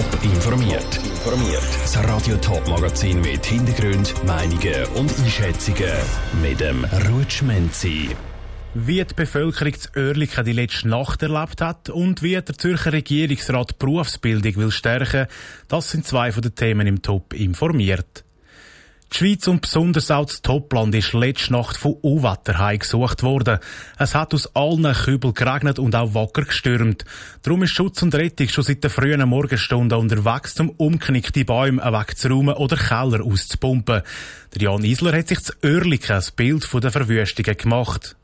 Top informiert. Informiert. Das Radio Top Magazin mit Hintergrund, Meinungen und Einschätzungen mit dem Rutschmenzi. Wie die Bevölkerung zu Oerlikon die letzte Nacht erlebt hat und wie der Zürcher Regierungsrat Berufsbildung will stärken, das sind zwei von den Themen im Top informiert. Die Schweiz und besonders auch das Topland ist letzte Nacht von Unwetter heimgesucht worden. Es hat aus allen Kübeln geregnet und auch wacker gestürmt. Darum ist Schutz und Rettung schon seit der frühen Morgenstunden unterwegs, um umknickte Bäume wegzuräumen oder Keller auszupumpen. Der Jan Isler hat sich zu Oerlikon ein Bild von den Verwüstungen gemacht.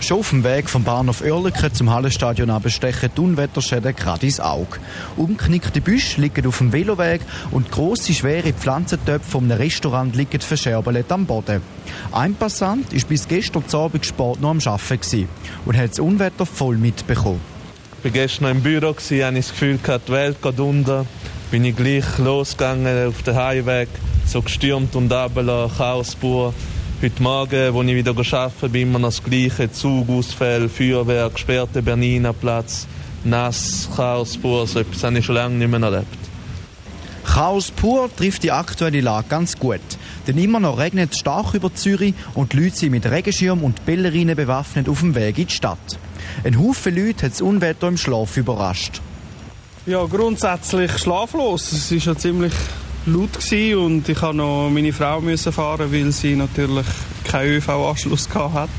Schon auf dem Weg vom Bahnhof Oerlikon zum Hallenstadion abstechen die Unwetterschäden gerade ins Auge. Umknickte Büsche liegen auf dem Veloweg und grosse, schwere Pflanzentöpfe einem Restaurant liegen verscherbelt am Boden. Ein Passant war bis gestern Abend Sport noch am Arbeiten und hat das Unwetter voll mitbekommen. Ich war gestern im Büro, hatte ich das Gefühl, die Welt geht unter. Bin ich gleich losgegangen auf den Heimweg, so gestürmt und runter, Chaos pur. Heute Morgen, als ich wieder arbeite, bin immer noch das Gleiche. Zugausfälle, Feuerwehr, gesperrte Bernina Platz, nass, Chaos pur. So etwas habe ich schon lange nicht mehr erlebt. Chaos pur trifft die aktuelle Lage ganz gut. Denn immer noch regnet es stark über Zürich und die Leute sind mit Regenschirm und Pellerinen bewaffnet auf dem Weg in die Stadt. Ein Haufen Leute hat das Unwetter im Schlaf überrascht. Ja, grundsätzlich schlaflos. Es ist ja ziemlich laut gewesen und ich musste noch meine Frau müssen fahren, weil sie natürlich keinen ÖV-Anschluss hat.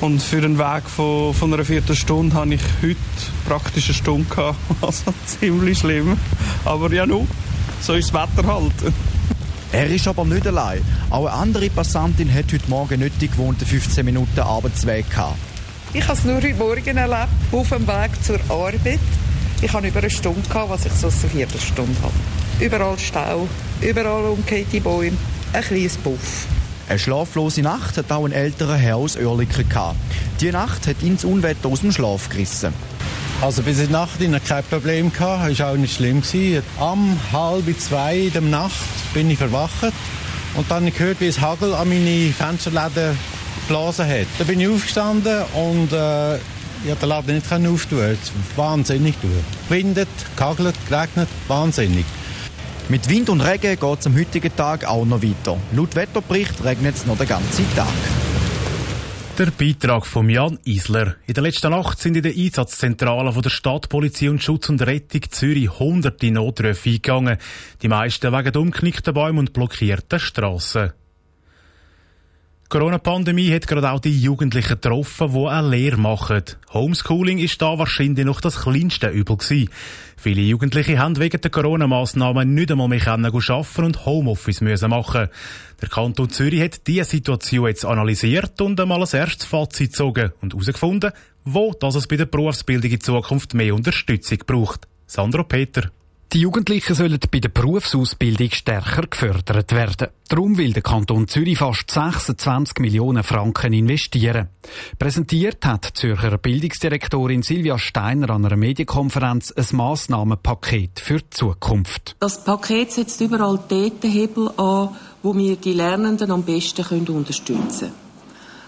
Und für einen Weg von, von einer Viertelstunde hatte ich heute praktisch eine Stunde gehabt. Also ziemlich schlimm. Aber ja, nun, so ist das Wetter halt. Er ist aber nicht allein. Auch eine andere Passantin hat heute Morgen nicht die gewohnten 15 Minuten Arbeitsweg gehabt. Ich habe es nur heute Morgen erlebt, auf dem Weg zur Arbeit. Ich hatte über eine Stunde, gehabt, was ich so eine Viertelstunde habe. Überall Stau, überall umgekehrte Bäume, ein kleines Puff. Eine schlaflose Nacht hat auch ein älterer Herr aus Oerlikon gehabt. Die Nacht hat ihn das Unwetter aus dem Schlaf gerissen. Also bis in der Nacht ich kein Problem gehabt, ist auch nicht schlimm gewesen. Am halb zwei in der Nacht bin ich verwacht und dann gehört, wie es Hagel an meine Fensterläden geblasen hat. Da bin ich aufgestanden und äh, ich konnte den Laden nicht auftun. Es wahnsinnig durch. Windet, gehagelt, geregnet, wahnsinnig. Mit Wind und Regen geht es am heutigen Tag auch noch weiter. Laut Wetterbericht regnet es noch den ganzen Tag. Der Beitrag von Jan Isler. In der letzten Nacht sind in den Einsatzzentralen von der Stadtpolizei und Schutz und Rettung Zürich hunderte Notrufe eingegangen. Die meisten wegen umknickten Bäumen und blockierten Strassen. Die Corona-Pandemie hat gerade auch die Jugendlichen getroffen, die eine Lehre machen. Homeschooling ist da wahrscheinlich noch das kleinste Übel gewesen. Viele Jugendliche haben wegen der Corona-Massnahmen nicht einmal mehr arbeiten und Homeoffice müssen machen. Der Kanton Zürich hat diese Situation jetzt analysiert und einmal ein erstes Fazit gezogen und herausgefunden, wo das es bei der Berufsbildung in Zukunft mehr Unterstützung braucht. Sandro Peter. Die Jugendlichen sollen bei der Berufsausbildung stärker gefördert werden. Darum will der Kanton Zürich fast 26 Millionen Franken investieren. Präsentiert hat Zürcher Bildungsdirektorin Silvia Steiner an einer Medienkonferenz ein Massnahmenpaket für die Zukunft. Das Paket setzt überall dort Hebel an, wo wir die Lernenden am besten unterstützen können.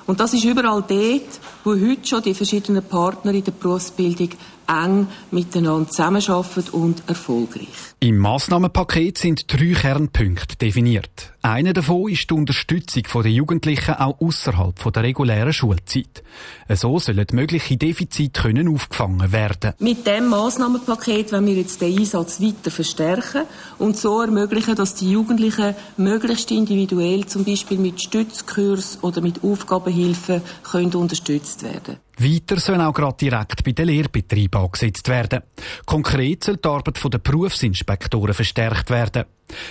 Und das ist überall dort, wo heute schon die verschiedenen Partner in der Berufsbildung eng miteinander zusammenarbeiten und erfolgreich. Im Massnahmenpaket sind drei Kernpunkte definiert. Einer davon ist die Unterstützung der Jugendlichen auch außerhalb der regulären Schulzeit. So sollen mögliche Defizite können aufgefangen werden. Mit dem Massnahmenpaket wollen wir jetzt den Einsatz weiter verstärken und so ermöglichen, dass die Jugendlichen möglichst individuell, zum Beispiel mit Stützkurs oder mit Aufgabenhilfen, können unterstützt werden. Weiter sollen auch gerade direkt bei den Lehrbetrieben angesetzt werden. Konkret soll die Arbeit der Berufsinspektoren verstärkt werden.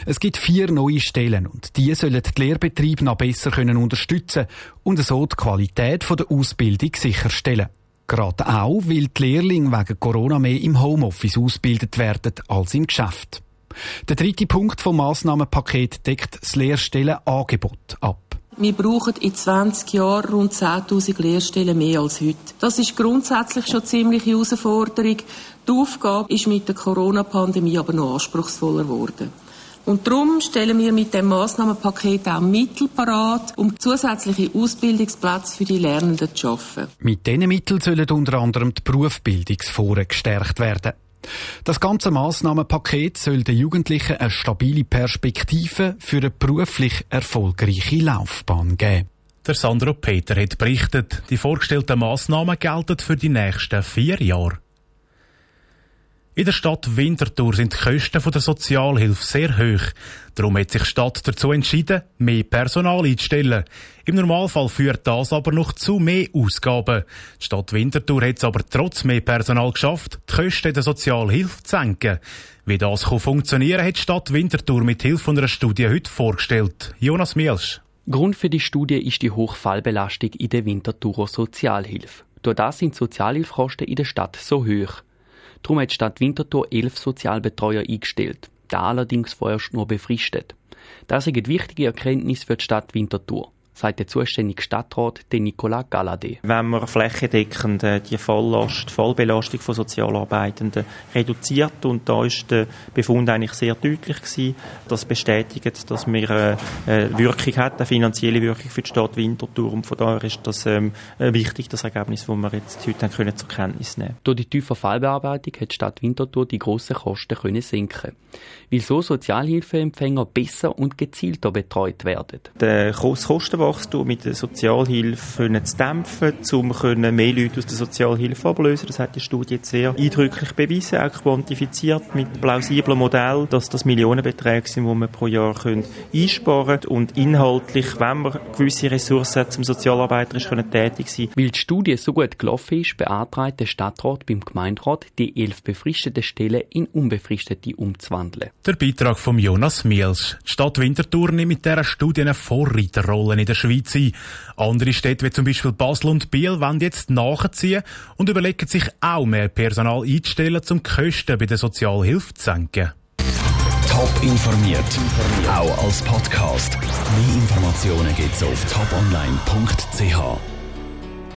Es gibt vier neue Stellen und die sollen die Lehrbetriebe noch besser können unterstützen und so die Qualität der Ausbildung sicherstellen. Gerade auch, weil die Lehrlinge wegen Corona mehr im Homeoffice ausgebildet werden als im Geschäft. Der dritte Punkt vom Massnahmenpaket deckt das Lehrstellenangebot ab. Wir brauchen in 20 Jahren rund 10.000 Lehrstellen mehr als heute. Das ist grundsätzlich schon ziemlich Herausforderung. Die Aufgabe ist mit der Corona-Pandemie aber noch anspruchsvoller geworden. Und darum stellen wir mit dem Massnahmenpaket auch Mittel parat, um zusätzliche Ausbildungsplätze für die Lernenden zu schaffen. Mit diesen Mitteln sollen unter anderem die Berufsbildungsforen gestärkt werden. Das ganze Massnahmenpaket soll den Jugendlichen eine stabile Perspektive für eine beruflich erfolgreiche Laufbahn geben. Der Sandro Peter hat berichtet, die vorgestellten Massnahmen gelten für die nächsten vier Jahre. In der Stadt Winterthur sind die Kosten der Sozialhilfe sehr hoch. Darum hat sich die Stadt dazu entschieden, mehr Personal einzustellen. Im Normalfall führt das aber noch zu mehr Ausgaben. Die Stadt Winterthur hat es aber trotz mehr Personal geschafft, die Kosten der Sozialhilfe zu senken. Wie das funktionieren kann, hat die Stadt Winterthur mit Hilfe einer Studie heute vorgestellt. Jonas Mielsch. Grund für die Studie ist die Hochfallbelastung in der Winterthurer Sozialhilfe. Durch das sind die Sozialhilfekosten in der Stadt so hoch. Darum hat die Stadt Winterthur elf Sozialbetreuer eingestellt, da allerdings vorerst nur befristet. Das ist eine wichtige Erkenntnis für die Stadt Winterthur sagt der zuständige Stadtrat, Nicolas Galladay. Wenn man flächendeckend äh, die Volllast, Vollbelastung von Sozialarbeitenden reduziert und da ist der Befund eigentlich sehr deutlich gewesen, das bestätigt, dass wir äh, eine Wirkung hat, eine finanzielle Wirkung für die Stadt Winterthur und von daher ist das ähm, wichtig, das Ergebnis, das wir jetzt heute können zur Kenntnis nehmen. Durch die tiefe Fallbearbeitung hat die Stadt Winterthur die grossen Kosten können senken, weil so Sozialhilfeempfänger besser und gezielter betreut werden. Der Kosten Wachstum mit der Sozialhilfe können zu dämpfen, um können mehr Leute aus der Sozialhilfe ablösen. Das hat die Studie jetzt sehr eindrücklich bewiesen, auch quantifiziert mit plausiblen Modellen, dass das Millionenbeträge sind, die man pro Jahr können einsparen können und inhaltlich, wenn man gewisse Ressourcen hat, zum Sozialarbeiter ist, können tätig sein. Weil die Studie so gut gelaufen ist, beantragt der Stadtrat beim Gemeinderat, die elf befristeten Stellen in unbefristete umzuwandeln. Der Beitrag von Jonas Miels. Die Stadt Winterthur nimmt mit dieser Studie eine Vorreiterrolle in der Schweiz ein. Andere Städte wie zum Beispiel Basel und Biel wollen jetzt nachziehen und überlegen sich auch mehr Personal einzustellen, um die Kosten bei der Sozialhilfe zu senken. Top informiert, auch als Podcast. Mehr Informationen gibt's auf toponline.ch.